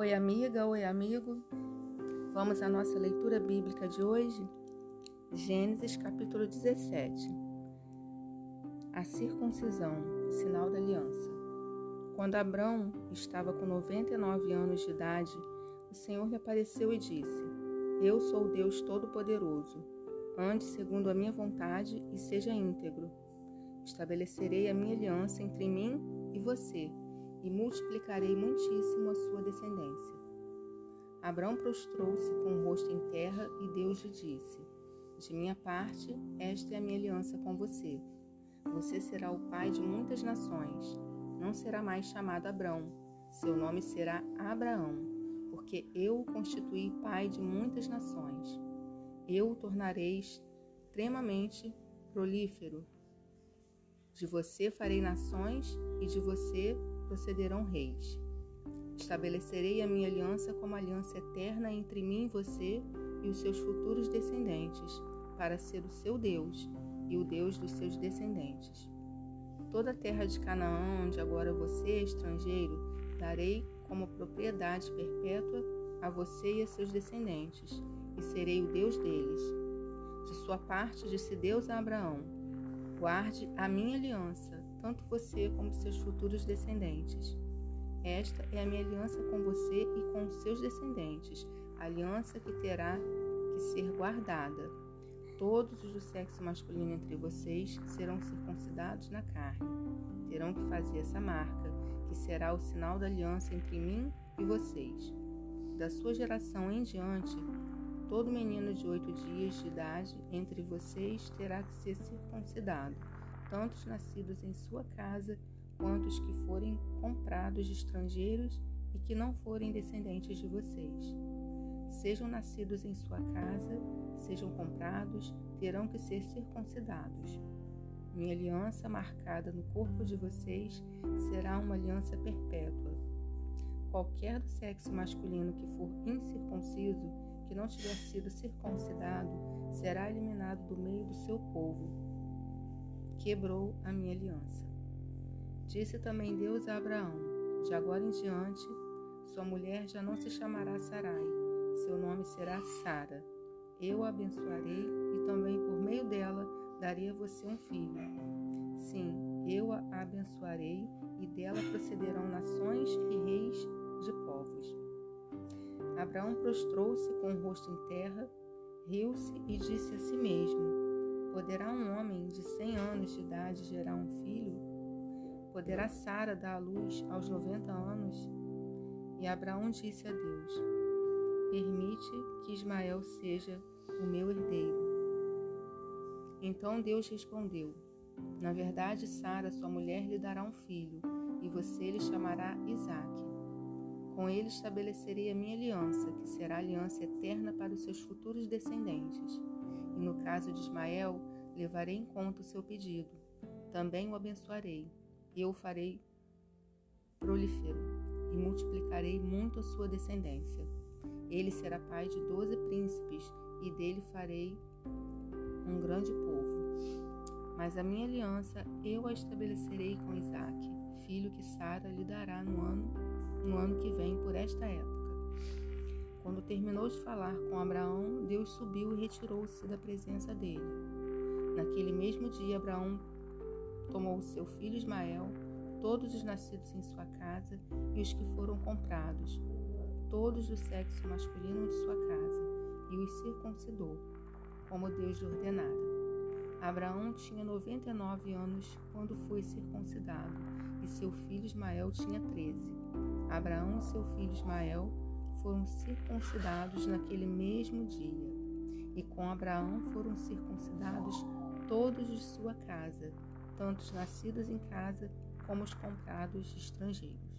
Oi, amiga, oi, amigo. Vamos à nossa leitura bíblica de hoje? Gênesis capítulo 17. A circuncisão, sinal da aliança. Quando Abrão estava com 99 anos de idade, o Senhor lhe apareceu e disse: Eu sou o Deus Todo-Poderoso. Ande segundo a minha vontade e seja íntegro. Estabelecerei a minha aliança entre mim e você e multiplicarei muitíssimo a sua descendência. Abraão prostrou-se com o rosto em terra e Deus lhe disse: De minha parte, esta é a minha aliança com você. Você será o pai de muitas nações. Não será mais chamado Abrão, seu nome será Abraão, porque eu o constituí pai de muitas nações. Eu o tornarei extremamente prolífero. De você farei nações e de você procederão reis. Estabelecerei a minha aliança como aliança eterna entre mim e você e os seus futuros descendentes, para ser o seu Deus e o Deus dos seus descendentes. Toda a terra de Canaã, onde agora você é estrangeiro, darei como propriedade perpétua a você e a seus descendentes, e serei o Deus deles. De sua parte, disse Deus a Abraão: Guarde a minha aliança, tanto você como seus futuros descendentes. Esta é a minha aliança com você e com seus descendentes, aliança que terá que ser guardada. Todos os do sexo masculino entre vocês serão circuncidados na carne. Terão que fazer essa marca, que será o sinal da aliança entre mim e vocês. Da sua geração em diante, todo menino de oito dias de idade entre vocês terá que ser circuncidado tanto os nascidos em sua casa quanto os que forem comprados de estrangeiros e que não forem descendentes de vocês. Sejam nascidos em sua casa, sejam comprados, terão que ser circuncidados. Minha aliança marcada no corpo de vocês será uma aliança perpétua. Qualquer do sexo masculino que for incircunciso, que não tiver sido circuncidado, será eliminado do meio do seu povo quebrou a minha aliança. Disse também Deus a Abraão: De agora em diante, sua mulher já não se chamará Sarai, seu nome será Sara. Eu a abençoarei e também por meio dela darei a você um filho. Sim, eu a abençoarei e dela procederão nações e reis de povos. Abraão prostrou-se com o rosto em terra, riu-se e disse a si mesmo: Poderá um homem de cem anos de idade gerar um filho? Poderá Sara dar à luz aos noventa anos? E Abraão disse a Deus: Permite que Ismael seja o meu herdeiro. Então Deus respondeu: Na verdade, Sara, sua mulher, lhe dará um filho, e você lhe chamará Isaque. Com ele estabelecerei a minha aliança, que será aliança eterna para os seus futuros descendentes e no caso de Ismael, levarei em conta o seu pedido. Também o abençoarei. Eu o farei prolífero e multiplicarei muito a sua descendência. Ele será pai de doze príncipes e dele farei um grande povo. Mas a minha aliança eu a estabelecerei com Isaque, filho que Sara lhe dará no ano, no ano que vem por esta época. Quando terminou de falar com Abraão, Deus subiu e retirou-se da presença dele. Naquele mesmo dia, Abraão tomou seu filho Ismael, todos os nascidos em sua casa e os que foram comprados, todos do sexo masculino de sua casa, e os circuncidou, como Deus lhe ordenara. Abraão tinha 99 anos quando foi circuncidado, e seu filho Ismael tinha 13. Abraão e seu filho Ismael foram circuncidados naquele mesmo dia, e com Abraão foram circuncidados todos de sua casa, tanto os nascidos em casa como os comprados estrangeiros.